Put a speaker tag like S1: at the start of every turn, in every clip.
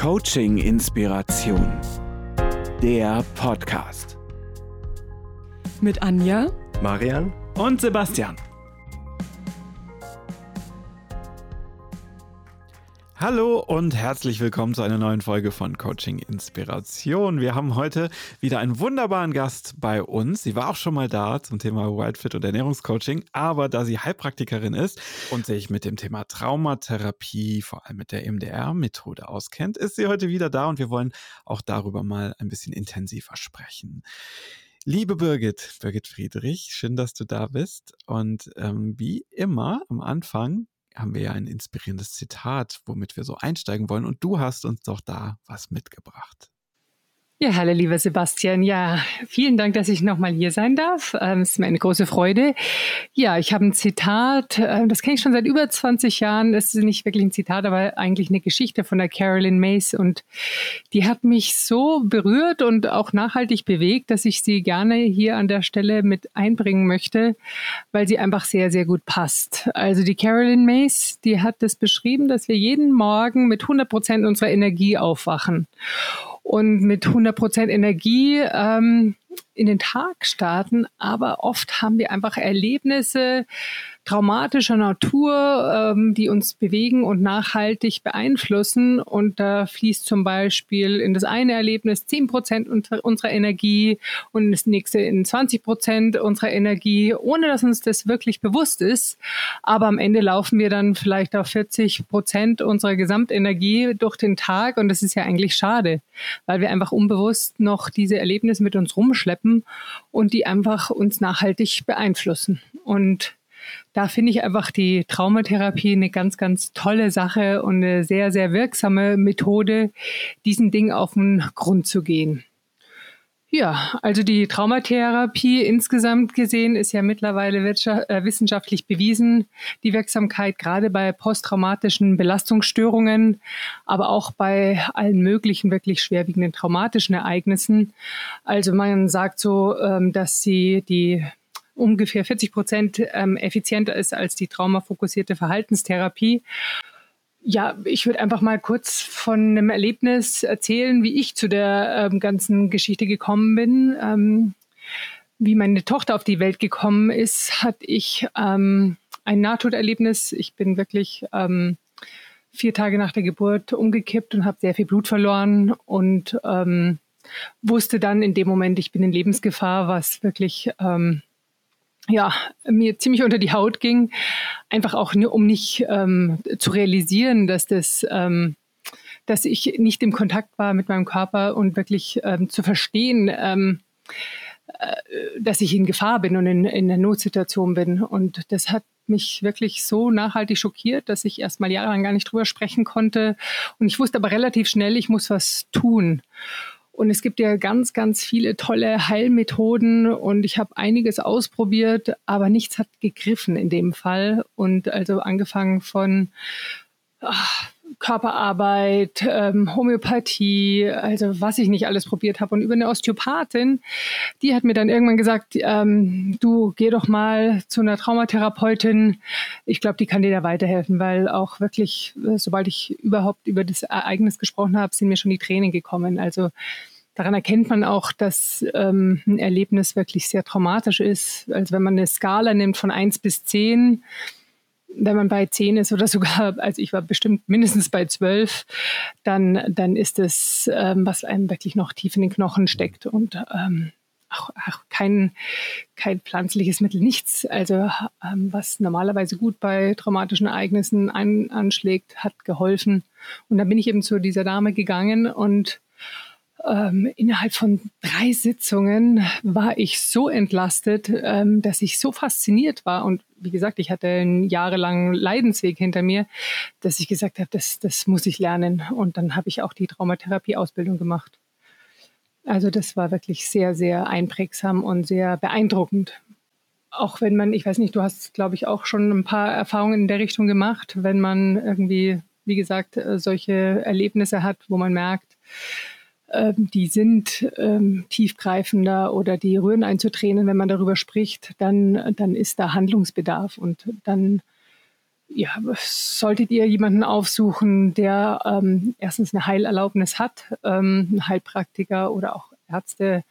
S1: Coaching Inspiration. Der Podcast.
S2: Mit Anja,
S3: Marian
S1: Und Sebastian. Hallo und herzlich willkommen zu einer neuen Folge von Coaching Inspiration. Wir haben heute wieder einen wunderbaren Gast bei uns. Sie war auch schon mal da zum Thema Wildfit und Ernährungscoaching, aber da sie Heilpraktikerin ist und sich mit dem Thema Traumatherapie, vor allem mit der MDR-Methode auskennt, ist sie heute wieder da und wir wollen auch darüber mal ein bisschen intensiver sprechen. Liebe Birgit, Birgit Friedrich, schön, dass du da bist. Und ähm, wie immer am Anfang haben wir ja ein inspirierendes Zitat, womit wir so einsteigen wollen. Und du hast uns doch da was mitgebracht.
S2: Ja, hallo lieber Sebastian. Ja, vielen Dank, dass ich nochmal hier sein darf. Ähm, es ist mir eine große Freude. Ja, ich habe ein Zitat, äh, das kenne ich schon seit über 20 Jahren. Das ist nicht wirklich ein Zitat, aber eigentlich eine Geschichte von der Carolyn Mace. Und die hat mich so berührt und auch nachhaltig bewegt, dass ich sie gerne hier an der Stelle mit einbringen möchte, weil sie einfach sehr, sehr gut passt. Also die Carolyn Mace, die hat das beschrieben, dass wir jeden Morgen mit 100 Prozent unserer Energie aufwachen und mit 100% Energie ähm, in den Tag starten. Aber oft haben wir einfach Erlebnisse, traumatischer Natur, ähm, die uns bewegen und nachhaltig beeinflussen. Und da fließt zum Beispiel in das eine Erlebnis 10 Prozent unserer Energie und das nächste in 20 Prozent unserer Energie, ohne dass uns das wirklich bewusst ist. Aber am Ende laufen wir dann vielleicht auf 40 Prozent unserer Gesamtenergie durch den Tag. Und das ist ja eigentlich schade, weil wir einfach unbewusst noch diese Erlebnisse mit uns rumschleppen und die einfach uns nachhaltig beeinflussen. Und da finde ich einfach die Traumatherapie eine ganz, ganz tolle Sache und eine sehr, sehr wirksame Methode, diesen Ding auf den Grund zu gehen. Ja, also die Traumatherapie insgesamt gesehen ist ja mittlerweile äh, wissenschaftlich bewiesen. Die Wirksamkeit gerade bei posttraumatischen Belastungsstörungen, aber auch bei allen möglichen wirklich schwerwiegenden traumatischen Ereignissen. Also man sagt so, ähm, dass sie die ungefähr 40 Prozent ähm, effizienter ist als die traumafokussierte Verhaltenstherapie. Ja, ich würde einfach mal kurz von einem Erlebnis erzählen, wie ich zu der ähm, ganzen Geschichte gekommen bin. Ähm, wie meine Tochter auf die Welt gekommen ist, hatte ich ähm, ein Nahtoderlebnis. Ich bin wirklich ähm, vier Tage nach der Geburt umgekippt und habe sehr viel Blut verloren und ähm, wusste dann in dem Moment, ich bin in Lebensgefahr, was wirklich ähm, ja, mir ziemlich unter die Haut ging. Einfach auch nur, um nicht ähm, zu realisieren, dass das, ähm, dass ich nicht im Kontakt war mit meinem Körper und wirklich ähm, zu verstehen, ähm, äh, dass ich in Gefahr bin und in, in einer Notsituation bin. Und das hat mich wirklich so nachhaltig schockiert, dass ich erst mal jahrelang gar nicht drüber sprechen konnte. Und ich wusste aber relativ schnell, ich muss was tun. Und es gibt ja ganz, ganz viele tolle Heilmethoden und ich habe einiges ausprobiert, aber nichts hat gegriffen in dem Fall. Und also angefangen von ach, Körperarbeit, ähm, Homöopathie, also was ich nicht alles probiert habe. Und über eine Osteopathin, die hat mir dann irgendwann gesagt, ähm, du geh doch mal zu einer Traumatherapeutin. Ich glaube, die kann dir da weiterhelfen, weil auch wirklich, äh, sobald ich überhaupt über das Ereignis gesprochen habe, sind mir schon die Tränen gekommen. Also daran erkennt man auch, dass ähm, ein Erlebnis wirklich sehr traumatisch ist. Also wenn man eine Skala nimmt von eins bis zehn, wenn man bei zehn ist oder sogar, also ich war bestimmt mindestens bei zwölf, dann, dann ist es, ähm, was einem wirklich noch tief in den Knochen steckt und ähm, auch, auch kein, kein pflanzliches Mittel, nichts. Also ähm, was normalerweise gut bei traumatischen Ereignissen ein, anschlägt, hat geholfen. Und dann bin ich eben zu dieser Dame gegangen und ähm, innerhalb von drei Sitzungen war ich so entlastet, ähm, dass ich so fasziniert war. Und wie gesagt, ich hatte einen jahrelangen Leidensweg hinter mir, dass ich gesagt habe, das, das muss ich lernen. Und dann habe ich auch die Traumatherapie-Ausbildung gemacht. Also das war wirklich sehr, sehr einprägsam und sehr beeindruckend. Auch wenn man, ich weiß nicht, du hast, glaube ich, auch schon ein paar Erfahrungen in der Richtung gemacht, wenn man irgendwie, wie gesagt, solche Erlebnisse hat, wo man merkt, die sind ähm, tiefgreifender oder die rühren einen wenn man darüber spricht, dann, dann ist da Handlungsbedarf und dann ja, solltet ihr jemanden aufsuchen, der ähm, erstens eine Heilerlaubnis hat, ähm, ein Heilpraktiker oder auch Ärzte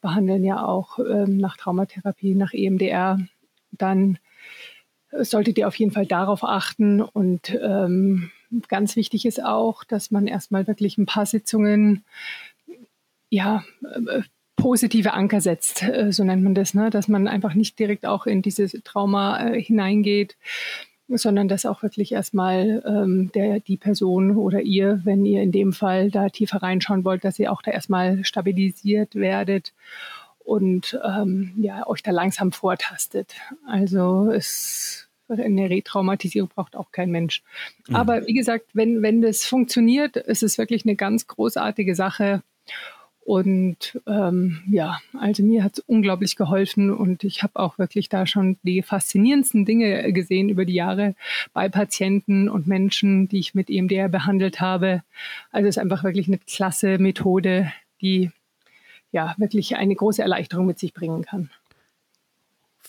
S2: behandeln ja auch ähm, nach Traumatherapie, nach EMDR, dann solltet ihr auf jeden Fall darauf achten. Und ähm, ganz wichtig ist auch, dass man erstmal wirklich ein paar Sitzungen, ja, äh, positive Anker setzt, äh, so nennt man das, ne? dass man einfach nicht direkt auch in dieses Trauma äh, hineingeht, sondern dass auch wirklich erstmal ähm, der, die Person oder ihr, wenn ihr in dem Fall da tiefer reinschauen wollt, dass ihr auch da erstmal stabilisiert werdet und ähm, ja, euch da langsam vortastet. Also es eine Retraumatisierung braucht auch kein Mensch. Mhm. Aber wie gesagt, wenn, wenn das funktioniert, ist es wirklich eine ganz großartige Sache. Und ähm, ja, also mir hat es unglaublich geholfen und ich habe auch wirklich da schon die faszinierendsten Dinge gesehen über die Jahre bei Patienten und Menschen, die ich mit EMDR behandelt habe. Also es ist einfach wirklich eine klasse Methode, die ja wirklich eine große Erleichterung mit sich bringen kann.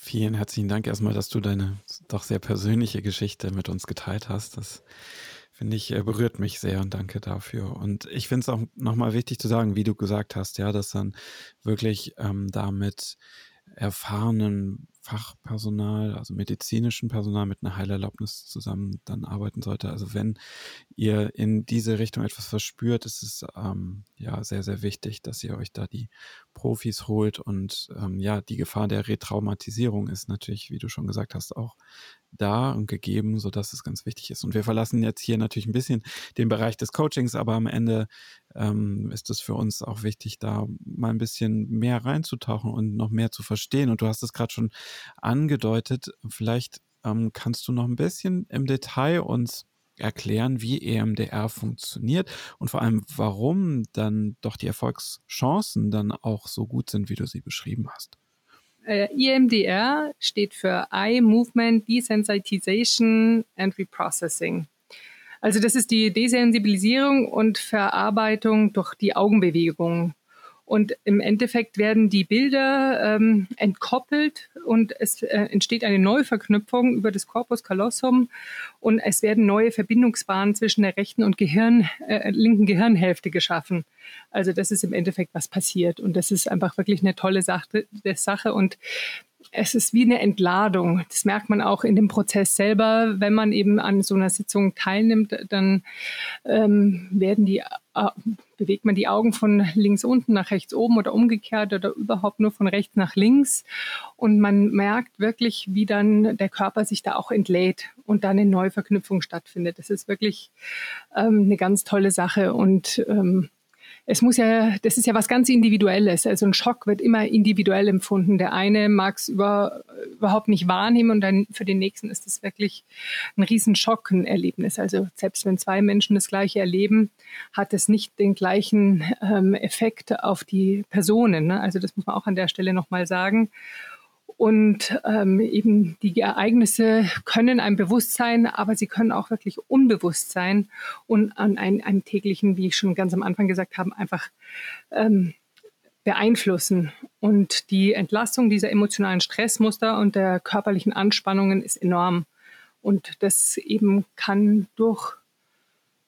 S1: Vielen herzlichen Dank erstmal, dass du deine doch sehr persönliche Geschichte mit uns geteilt hast. Das finde ich, äh, berührt mich sehr und danke dafür. Und ich finde es auch nochmal wichtig zu sagen, wie du gesagt hast, ja, dass dann wirklich ähm, damit erfahrenen Fachpersonal, also medizinischen Personal mit einer Heilerlaubnis zusammen dann arbeiten sollte. Also wenn ihr in diese Richtung etwas verspürt, ist es ähm, ja sehr, sehr wichtig, dass ihr euch da die Profis holt. Und ähm, ja, die Gefahr der Retraumatisierung ist natürlich, wie du schon gesagt hast, auch da und gegeben, sodass es ganz wichtig ist. Und wir verlassen jetzt hier natürlich ein bisschen den Bereich des Coachings, aber am Ende ähm, ist es für uns auch wichtig, da mal ein bisschen mehr reinzutauchen und noch mehr zu verstehen. Und du hast es gerade schon angedeutet. Vielleicht ähm, kannst du noch ein bisschen im Detail uns erklären, wie EMDR funktioniert und vor allem, warum dann doch die Erfolgschancen dann auch so gut sind, wie du sie beschrieben hast.
S2: Äh, EMDR steht für Eye Movement Desensitization and Reprocessing. Also das ist die Desensibilisierung und Verarbeitung durch die Augenbewegung. Und im Endeffekt werden die Bilder ähm, entkoppelt und es äh, entsteht eine Neuverknüpfung über das Corpus callosum und es werden neue Verbindungsbahnen zwischen der rechten und Gehirn, äh, linken Gehirnhälfte geschaffen. Also das ist im Endeffekt, was passiert. Und das ist einfach wirklich eine tolle Sache. Sache. Und es ist wie eine Entladung. Das merkt man auch in dem Prozess selber. Wenn man eben an so einer Sitzung teilnimmt, dann ähm, werden die, äh, bewegt man die Augen von links unten nach rechts oben oder umgekehrt oder überhaupt nur von rechts nach links. Und man merkt wirklich, wie dann der Körper sich da auch entlädt und dann eine Neuverknüpfung stattfindet. Das ist wirklich ähm, eine ganz tolle Sache. Und ähm, es muss ja, das ist ja was ganz Individuelles. Also ein Schock wird immer individuell empfunden. Der eine mag es über, überhaupt nicht wahrnehmen und dann für den nächsten ist es wirklich ein Riesenschock, ein Erlebnis. Also selbst wenn zwei Menschen das Gleiche erleben, hat es nicht den gleichen ähm, Effekt auf die Personen. Ne? Also das muss man auch an der Stelle nochmal sagen. Und ähm, eben die Ereignisse können einem bewusst sein, aber sie können auch wirklich unbewusst sein und an einen, einen täglichen, wie ich schon ganz am Anfang gesagt habe, einfach ähm, beeinflussen. Und die Entlastung dieser emotionalen Stressmuster und der körperlichen Anspannungen ist enorm. Und das eben kann durch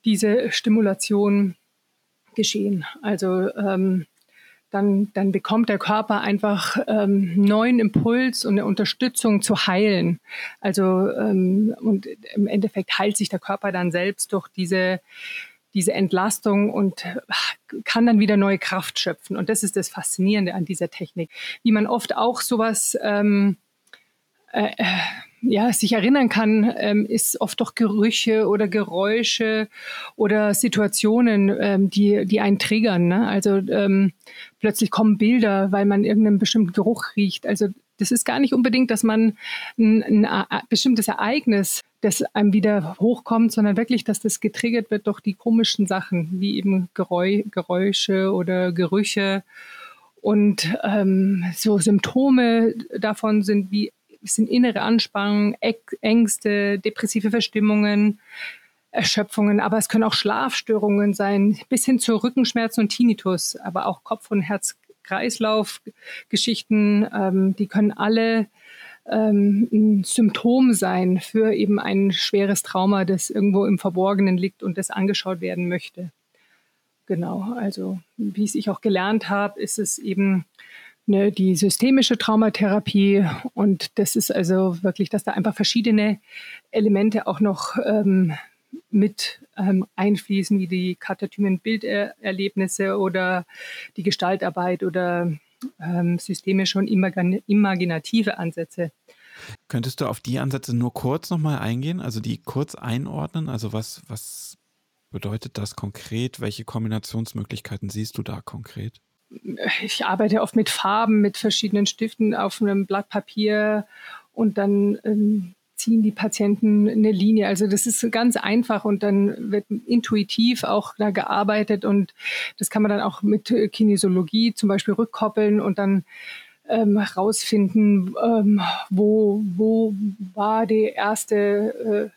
S2: diese Stimulation geschehen. Also ähm, dann, dann bekommt der Körper einfach ähm, neuen Impuls und eine Unterstützung zu heilen. Also ähm, und im Endeffekt heilt sich der Körper dann selbst durch diese diese Entlastung und kann dann wieder neue Kraft schöpfen. Und das ist das Faszinierende an dieser Technik, wie man oft auch sowas ähm, äh, äh ja, sich erinnern kann, ähm, ist oft doch Gerüche oder Geräusche oder Situationen, ähm, die, die einen triggern. Ne? Also ähm, plötzlich kommen Bilder, weil man irgendeinen bestimmten Geruch riecht. Also das ist gar nicht unbedingt, dass man ein, ein, bestimmtes Ereignis, das einem wieder hochkommt, sondern wirklich, dass das getriggert wird durch die komischen Sachen, wie eben Geräu Geräusche oder Gerüche. Und ähm, so Symptome davon sind wie sind innere Anspannungen, Ängste, depressive Verstimmungen, Erschöpfungen, aber es können auch Schlafstörungen sein, bis hin zu Rückenschmerzen und Tinnitus, aber auch Kopf- und Herz-Kreislauf-Geschichten, ähm, die können alle ähm, ein Symptom sein für eben ein schweres Trauma, das irgendwo im Verborgenen liegt und das angeschaut werden möchte. Genau, also wie es ich auch gelernt habe, ist es eben ne, die systemische Traumatherapie und das ist also wirklich, dass da einfach verschiedene Elemente auch noch ähm, mit ähm, einfließen, wie die katatymen Bilderlebnisse oder die Gestaltarbeit oder ähm, systemische und imaginative Ansätze.
S1: Könntest du auf die Ansätze nur kurz nochmal eingehen, also die kurz einordnen? Also was, was bedeutet das konkret? Welche Kombinationsmöglichkeiten siehst du da konkret?
S2: Ich arbeite oft mit Farben, mit verschiedenen Stiften auf einem Blatt Papier und dann ähm, ziehen die Patienten eine Linie. Also das ist ganz einfach und dann wird intuitiv auch da gearbeitet und das kann man dann auch mit Kinesiologie zum Beispiel rückkoppeln und dann ähm, rausfinden, ähm, wo, wo war der erste äh,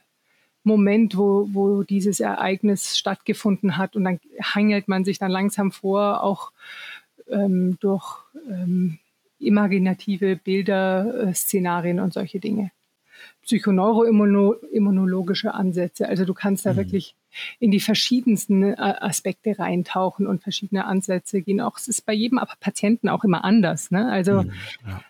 S2: Moment, wo, wo dieses Ereignis stattgefunden hat. Und dann hangelt man sich dann langsam vor, auch ähm, durch ähm, imaginative Bilder, äh, Szenarien und solche Dinge psychoneuroimmunologische Ansätze. Also du kannst da mhm. wirklich in die verschiedensten äh, Aspekte reintauchen und verschiedene Ansätze gehen. Auch es ist bei jedem Patienten auch immer anders. Ne? Also mhm, ja.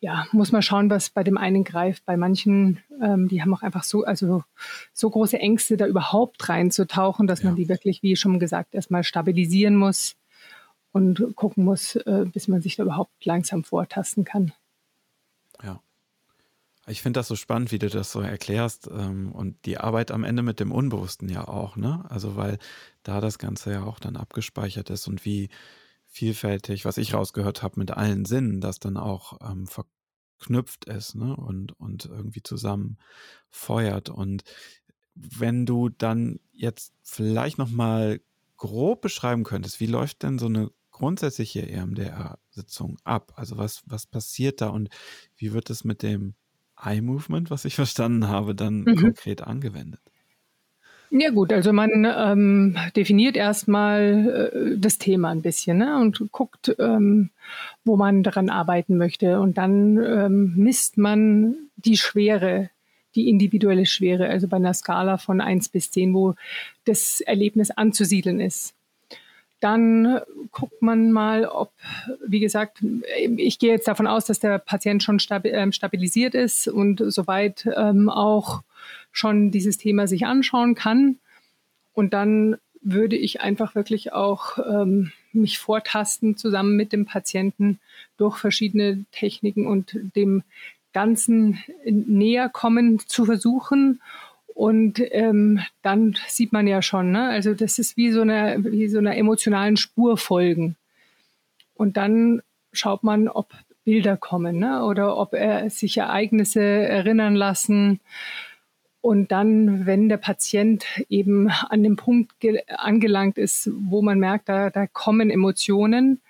S2: ja. muss man schauen, was bei dem einen greift. Bei manchen, ähm, die haben auch einfach so, also so große Ängste, da überhaupt reinzutauchen, dass ja. man die wirklich, wie schon gesagt, erstmal stabilisieren muss und gucken muss, äh, bis man sich da überhaupt langsam vortasten kann.
S1: Ja. Ich finde das so spannend, wie du das so erklärst ähm, und die Arbeit am Ende mit dem Unbewussten ja auch, ne? Also weil da das Ganze ja auch dann abgespeichert ist und wie vielfältig, was ich rausgehört habe, mit allen Sinnen, das dann auch ähm, verknüpft ist, ne? Und, und irgendwie zusammen feuert. Und wenn du dann jetzt vielleicht nochmal grob beschreiben könntest, wie läuft denn so eine grundsätzliche EMDR-Sitzung ab? Also was, was passiert da und wie wird es mit dem Eye Movement, was ich verstanden habe, dann mhm. konkret angewendet?
S2: Ja gut, also man ähm, definiert erstmal äh, das Thema ein bisschen ne, und guckt, ähm, wo man daran arbeiten möchte. Und dann ähm, misst man die Schwere, die individuelle Schwere, also bei einer Skala von 1 bis 10, wo das Erlebnis anzusiedeln ist. Dann guckt man mal, ob, wie gesagt, ich gehe jetzt davon aus, dass der Patient schon ähm, stabilisiert ist und soweit ähm, auch schon dieses Thema sich anschauen kann. Und dann würde ich einfach wirklich auch ähm, mich vortasten zusammen mit dem Patienten durch verschiedene Techniken und dem Ganzen näher kommen zu versuchen und ähm, dann sieht man ja schon, ne? also das ist wie so eine, wie so einer emotionalen Spur folgen. Und dann schaut man, ob Bilder kommen ne? oder ob er sich Ereignisse erinnern lassen. Und dann, wenn der Patient eben an dem Punkt angelangt ist, wo man merkt, da, da kommen Emotionen,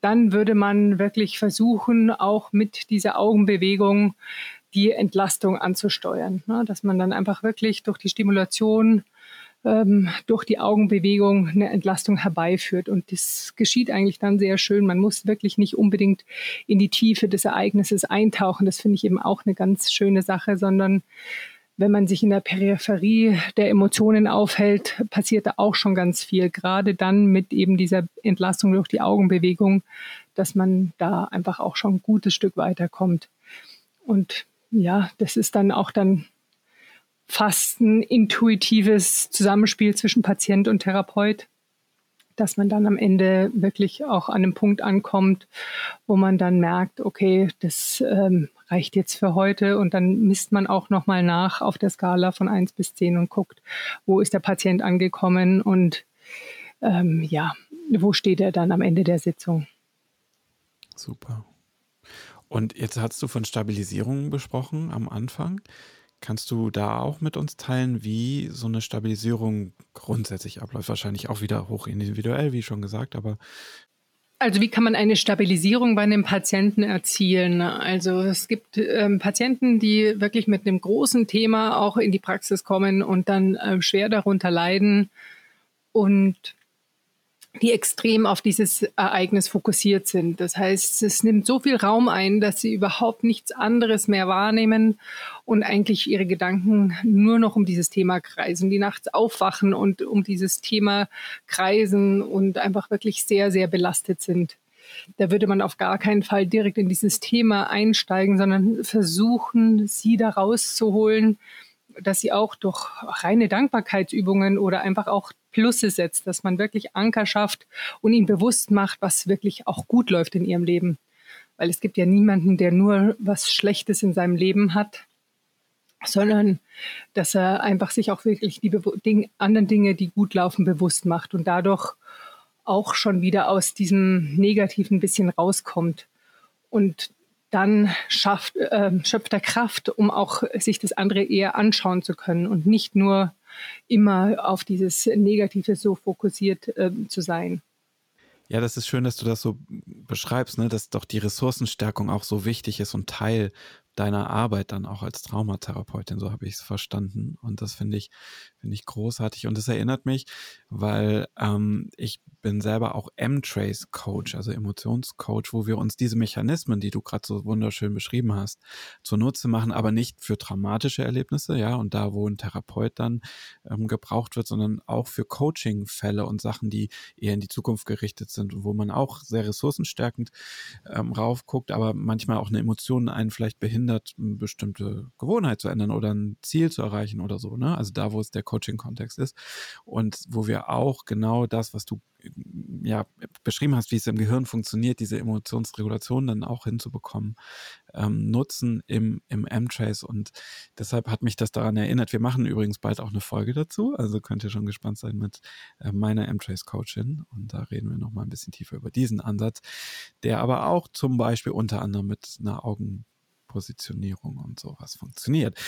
S2: dann würde man wirklich versuchen, auch mit dieser Augenbewegung die Entlastung anzusteuern. Ne? Dass man dann einfach wirklich durch die Stimulation, ähm, durch die Augenbewegung eine Entlastung herbeiführt. Und das geschieht eigentlich dann sehr schön. Man muss wirklich nicht unbedingt in die Tiefe des Ereignisses eintauchen. Das finde ich eben auch eine ganz schöne Sache, sondern wenn man sich in der Peripherie der Emotionen aufhält, passiert da auch schon ganz viel. Gerade dann mit eben dieser Entlastung durch die Augenbewegung, dass man da einfach auch schon ein gutes Stück weiterkommt. Und ja, das ist dann auch dann fast ein intuitives Zusammenspiel zwischen Patient und Therapeut, dass man dann am Ende wirklich auch an einem Punkt ankommt, wo man dann merkt, okay, das ähm, reicht jetzt für heute und dann misst man auch nochmal nach auf der Skala von 1 bis 10 und guckt, wo ist der Patient angekommen und ähm, ja, wo steht er dann am Ende der Sitzung.
S1: Super. Und jetzt hast du von Stabilisierung besprochen am Anfang. Kannst du da auch mit uns teilen, wie so eine Stabilisierung grundsätzlich abläuft? Wahrscheinlich auch wieder hoch individuell, wie schon gesagt, aber.
S2: Also wie kann man eine Stabilisierung bei einem Patienten erzielen? Also es gibt ähm, Patienten, die wirklich mit einem großen Thema auch in die Praxis kommen und dann äh, schwer darunter leiden und die extrem auf dieses Ereignis fokussiert sind. Das heißt, es nimmt so viel Raum ein, dass sie überhaupt nichts anderes mehr wahrnehmen und eigentlich ihre Gedanken nur noch um dieses Thema kreisen, die nachts aufwachen und um dieses Thema kreisen und einfach wirklich sehr, sehr belastet sind. Da würde man auf gar keinen Fall direkt in dieses Thema einsteigen, sondern versuchen, sie da rauszuholen, dass sie auch durch reine Dankbarkeitsübungen oder einfach auch Plusse setzt, dass man wirklich Anker schafft und ihnen bewusst macht, was wirklich auch gut läuft in ihrem Leben. Weil es gibt ja niemanden, der nur was Schlechtes in seinem Leben hat, sondern dass er einfach sich auch wirklich die Ding, anderen Dinge, die gut laufen, bewusst macht und dadurch auch schon wieder aus diesem Negativen ein bisschen rauskommt. Und dann schafft, äh, schöpft er Kraft, um auch sich das andere eher anschauen zu können und nicht nur immer auf dieses Negative so fokussiert äh, zu sein.
S1: Ja, das ist schön, dass du das so beschreibst, ne? dass doch die Ressourcenstärkung auch so wichtig ist und Teil deiner Arbeit dann auch als Traumatherapeutin, so habe ich es verstanden. Und das finde ich, finde ich großartig. Und das erinnert mich, weil ähm, ich bin selber auch M-Trace-Coach, also Emotionscoach, wo wir uns diese Mechanismen, die du gerade so wunderschön beschrieben hast, zunutze machen, aber nicht für traumatische Erlebnisse, ja, und da, wo ein Therapeut dann ähm, gebraucht wird, sondern auch für Coaching-Fälle und Sachen, die eher in die Zukunft gerichtet sind wo man auch sehr ressourcenstärkend ähm, raufguckt, aber manchmal auch eine Emotion einen vielleicht behindert, eine bestimmte Gewohnheit zu ändern oder ein Ziel zu erreichen oder so, ne? Also da, wo es der Coaching-Kontext ist und wo wir auch genau das, was du ja, beschrieben hast, wie es im Gehirn funktioniert, diese Emotionsregulation dann auch hinzubekommen, ähm, nutzen im, im M-Trace. Und deshalb hat mich das daran erinnert. Wir machen übrigens bald auch eine Folge dazu, also könnt ihr schon gespannt sein mit äh, meiner M-Trace-Coachin. Und da reden wir nochmal ein bisschen tiefer über diesen Ansatz, der aber auch zum Beispiel unter anderem mit einer Augenpositionierung und sowas funktioniert.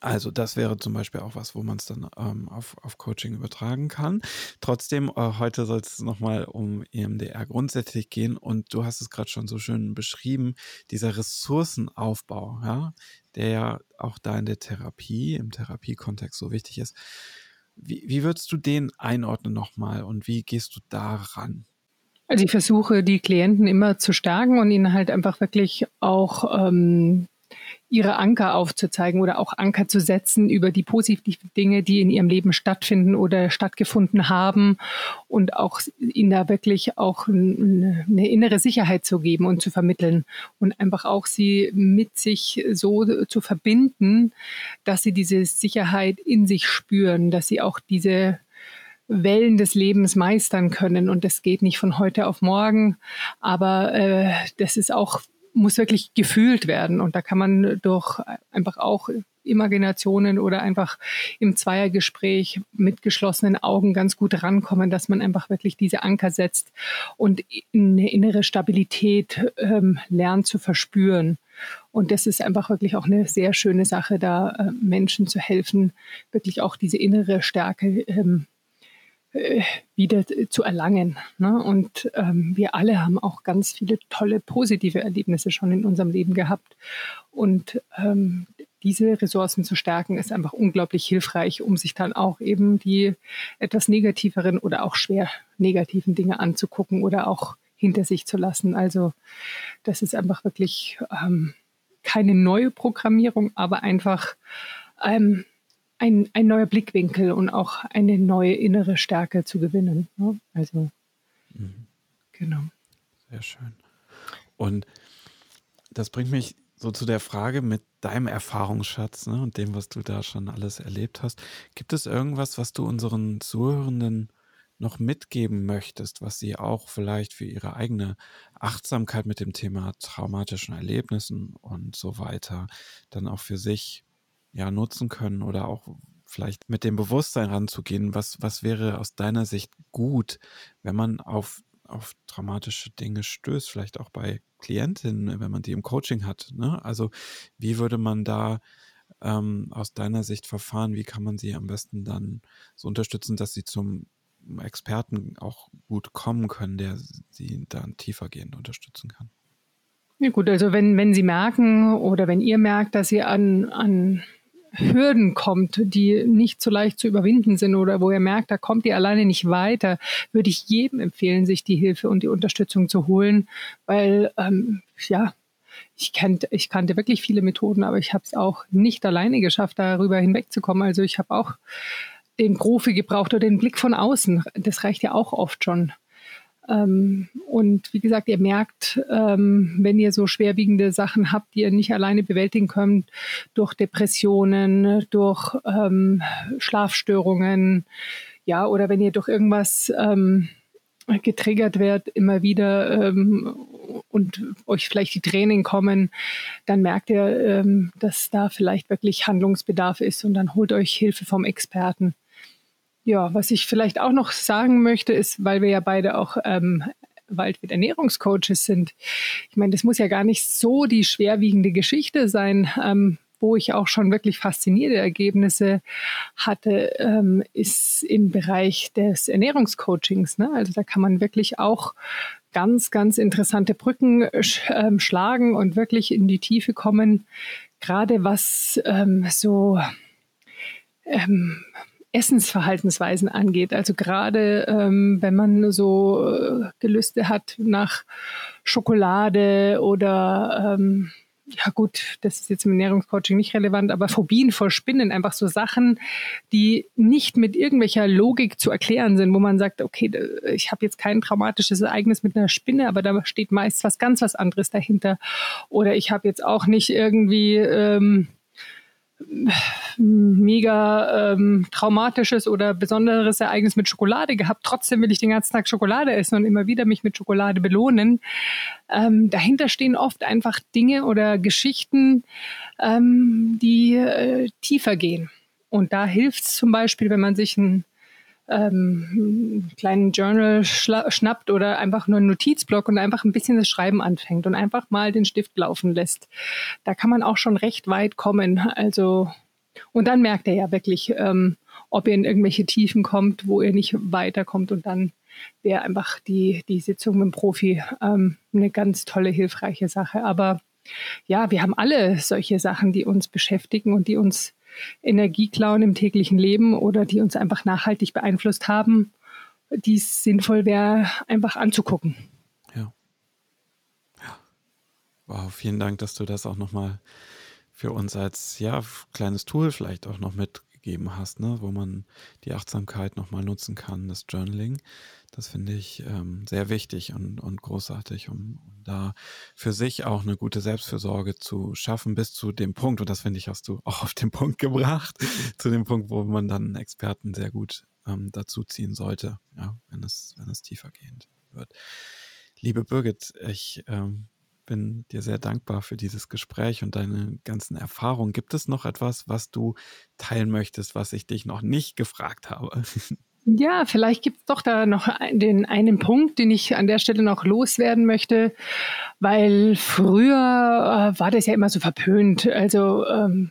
S1: Also das wäre zum Beispiel auch was, wo man es dann ähm, auf, auf Coaching übertragen kann. Trotzdem, äh, heute soll es nochmal um EMDR grundsätzlich gehen und du hast es gerade schon so schön beschrieben, dieser Ressourcenaufbau, ja, der ja auch da in der Therapie, im Therapiekontext so wichtig ist. Wie, wie würdest du den einordnen nochmal und wie gehst du daran?
S2: Also ich versuche die Klienten immer zu stärken und ihnen halt einfach wirklich auch ähm, ihre Anker aufzuzeigen oder auch Anker zu setzen über die positiven Dinge, die in ihrem Leben stattfinden oder stattgefunden haben und auch ihnen da wirklich auch eine innere Sicherheit zu geben und zu vermitteln und einfach auch sie mit sich so zu verbinden, dass sie diese Sicherheit in sich spüren, dass sie auch diese Wellen des Lebens meistern können. Und das geht nicht von heute auf morgen, aber äh, das ist auch muss wirklich gefühlt werden. Und da kann man durch einfach auch Imaginationen oder einfach im Zweiergespräch mit geschlossenen Augen ganz gut rankommen, dass man einfach wirklich diese Anker setzt und eine innere Stabilität ähm, lernt zu verspüren. Und das ist einfach wirklich auch eine sehr schöne Sache, da äh, Menschen zu helfen, wirklich auch diese innere Stärke ähm, äh, wieder zu erlangen. Ne? Und ähm, wir alle haben auch ganz viele tolle positive Erlebnisse schon in unserem Leben gehabt. Und ähm, diese Ressourcen zu stärken, ist einfach unglaublich hilfreich, um sich dann auch eben die etwas negativeren oder auch schwer negativen Dinge anzugucken oder auch hinter sich zu lassen. Also das ist einfach wirklich ähm, keine neue Programmierung, aber einfach ähm, ein, ein neuer Blickwinkel und auch eine neue innere Stärke zu gewinnen. Ne? Also, mhm. genau.
S1: Sehr schön. Und das bringt mich so zu der Frage mit deinem Erfahrungsschatz ne, und dem, was du da schon alles erlebt hast. Gibt es irgendwas, was du unseren Zuhörenden noch mitgeben möchtest, was sie auch vielleicht für ihre eigene Achtsamkeit mit dem Thema traumatischen Erlebnissen und so weiter dann auch für sich ja nutzen können oder auch vielleicht mit dem Bewusstsein ranzugehen, was, was wäre aus deiner Sicht gut, wenn man auf, auf dramatische Dinge stößt, vielleicht auch bei Klientinnen, wenn man die im Coaching hat. Ne? Also wie würde man da ähm, aus deiner Sicht verfahren? Wie kann man sie am besten dann so unterstützen, dass sie zum Experten auch gut kommen können, der sie dann tiefergehend unterstützen kann?
S2: Ja gut, also wenn, wenn Sie merken oder wenn ihr merkt, dass ihr an, an Hürden kommt, die nicht so leicht zu überwinden sind oder wo ihr merkt, da kommt ihr alleine nicht weiter, würde ich jedem empfehlen, sich die Hilfe und die Unterstützung zu holen, weil ähm, ja, ich kannte, ich kannte wirklich viele Methoden, aber ich habe es auch nicht alleine geschafft, darüber hinwegzukommen. Also ich habe auch den Profi gebraucht oder den Blick von außen. Das reicht ja auch oft schon. Ähm, und wie gesagt, ihr merkt, ähm, wenn ihr so schwerwiegende Sachen habt, die ihr nicht alleine bewältigen könnt, durch Depressionen, durch ähm, Schlafstörungen, ja, oder wenn ihr durch irgendwas getriggert wird, immer wieder und euch vielleicht die Tränen kommen, dann merkt ihr, dass da vielleicht wirklich Handlungsbedarf ist und dann holt euch Hilfe vom Experten. Ja, was ich vielleicht auch noch sagen möchte, ist, weil wir ja beide auch ähm, Waldwirt Ernährungscoaches sind. Ich meine, das muss ja gar nicht so die schwerwiegende Geschichte sein. Ähm, wo ich auch schon wirklich faszinierte Ergebnisse hatte, ähm, ist im Bereich des Ernährungscoachings. Ne? Also da kann man wirklich auch ganz, ganz interessante Brücken äh, schlagen und wirklich in die Tiefe kommen, gerade was ähm, so ähm, Essensverhaltensweisen angeht. Also gerade ähm, wenn man so äh, Gelüste hat nach Schokolade oder ähm, ja gut, das ist jetzt im Ernährungscoaching nicht relevant, aber Phobien vor Spinnen, einfach so Sachen, die nicht mit irgendwelcher Logik zu erklären sind, wo man sagt, okay, ich habe jetzt kein traumatisches Ereignis mit einer Spinne, aber da steht meist was ganz was anderes dahinter. Oder ich habe jetzt auch nicht irgendwie ähm, mega ähm, traumatisches oder besonderes Ereignis mit Schokolade gehabt. Trotzdem will ich den ganzen Tag Schokolade essen und immer wieder mich mit Schokolade belohnen. Ähm, dahinter stehen oft einfach Dinge oder Geschichten, ähm, die äh, tiefer gehen. Und da hilft es zum Beispiel, wenn man sich ein ähm, einen kleinen Journal schnappt oder einfach nur einen Notizblock und einfach ein bisschen das Schreiben anfängt und einfach mal den Stift laufen lässt. Da kann man auch schon recht weit kommen. Also, und dann merkt er ja wirklich, ähm, ob ihr in irgendwelche Tiefen kommt, wo ihr nicht weiterkommt und dann wäre einfach die, die Sitzung mit dem Profi ähm, eine ganz tolle, hilfreiche Sache. Aber ja, wir haben alle solche Sachen, die uns beschäftigen und die uns Energie klauen im täglichen Leben oder die uns einfach nachhaltig beeinflusst haben, die es sinnvoll wäre, einfach anzugucken.
S1: Ja. ja. Wow, vielen Dank, dass du das auch nochmal für uns als ja, kleines Tool vielleicht auch noch mitgegeben hast, ne? wo man die Achtsamkeit nochmal nutzen kann, das Journaling. Das finde ich ähm, sehr wichtig und, und großartig, um, um, da für sich auch eine gute Selbstfürsorge zu schaffen, bis zu dem Punkt, und das finde ich, hast du auch auf den Punkt gebracht, zu dem Punkt, wo man dann Experten sehr gut ähm, dazu ziehen sollte, ja, wenn es, wenn es tiefer gehend wird. Liebe Birgit, ich ähm, bin dir sehr dankbar für dieses Gespräch und deine ganzen Erfahrungen. Gibt es noch etwas, was du teilen möchtest, was ich dich noch nicht gefragt habe?
S2: Ja, vielleicht gibt es doch da noch den einen Punkt, den ich an der Stelle noch loswerden möchte, weil früher äh, war das ja immer so verpönt. Also ähm,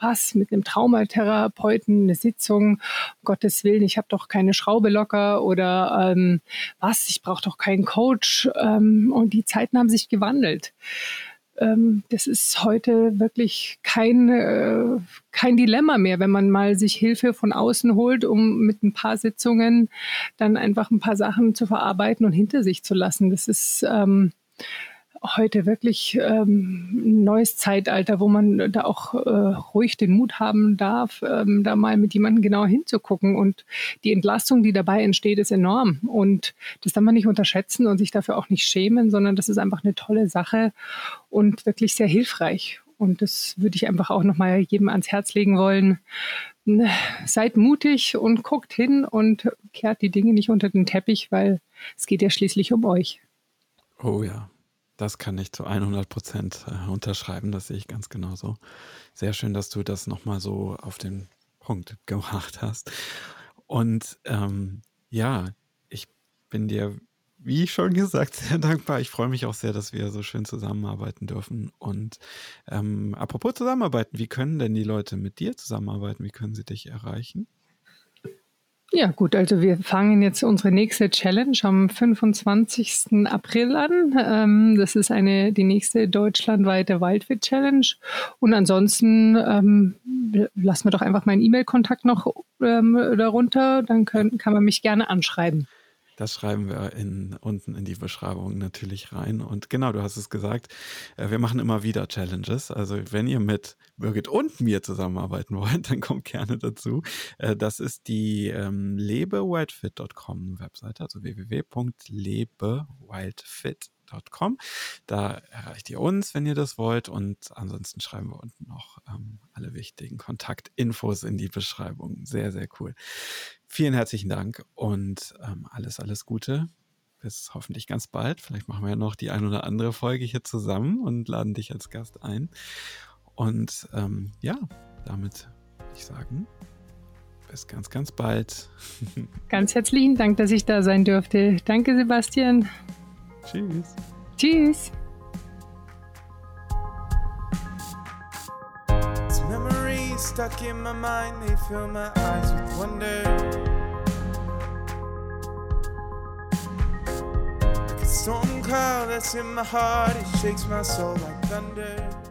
S2: was mit einem Traumatherapeuten, eine Sitzung, um Gottes Willen, ich habe doch keine Schraube locker oder ähm, was, ich brauche doch keinen Coach. Ähm, und die Zeiten haben sich gewandelt das ist heute wirklich kein, äh, kein Dilemma mehr, wenn man mal sich Hilfe von außen holt, um mit ein paar Sitzungen dann einfach ein paar Sachen zu verarbeiten und hinter sich zu lassen. Das ist ähm, heute wirklich ähm, ein neues Zeitalter, wo man da auch äh, ruhig den Mut haben darf, ähm, da mal mit jemandem genauer hinzugucken. Und die Entlastung, die dabei entsteht, ist enorm. Und das darf man nicht unterschätzen und sich dafür auch nicht schämen, sondern das ist einfach eine tolle Sache und wirklich sehr hilfreich. Und das würde ich einfach auch nochmal jedem ans Herz legen wollen. Seid mutig und guckt hin und kehrt die Dinge nicht unter den Teppich, weil es geht ja schließlich um euch.
S1: Oh ja, das kann ich zu 100 Prozent äh, unterschreiben. Das sehe ich ganz genauso. Sehr schön, dass du das nochmal so auf den Punkt gemacht hast. Und ähm, ja, ich bin dir, wie schon gesagt, sehr dankbar. Ich freue mich auch sehr, dass wir so schön zusammenarbeiten dürfen. Und ähm, apropos zusammenarbeiten, wie können denn die Leute mit dir zusammenarbeiten? Wie können sie dich erreichen?
S2: Ja, gut, also wir fangen jetzt unsere nächste Challenge am 25. April an. Ähm, das ist eine, die nächste deutschlandweite Waldwirt Challenge. Und ansonsten ähm, lass mir doch einfach meinen E-Mail-Kontakt noch ähm, darunter, dann können, kann man mich gerne anschreiben.
S1: Das schreiben wir in, unten in die Beschreibung natürlich rein. Und genau, du hast es gesagt, äh, wir machen immer wieder Challenges. Also wenn ihr mit Birgit und mir zusammenarbeiten wollt, dann kommt gerne dazu. Äh, das ist die ähm, lebewildfit.com Webseite, also www.lebewildfit.com www.podcast.com. Da erreicht ihr uns, wenn ihr das wollt. Und ansonsten schreiben wir unten noch ähm, alle wichtigen Kontaktinfos in die Beschreibung. Sehr, sehr cool. Vielen herzlichen Dank und ähm, alles, alles Gute. Bis hoffentlich ganz bald. Vielleicht machen wir ja noch die ein oder andere Folge hier zusammen und laden dich als Gast ein. Und ähm, ja, damit würde ich sagen, bis ganz, ganz bald.
S2: Ganz herzlichen Dank, dass ich da sein durfte. Danke, Sebastian.
S1: Tschüss.
S2: Tschüss.
S3: It's memories stuck in my mind, they fill my eyes with wonder. Like a storm cloud that's in my heart, it shakes my soul like thunder.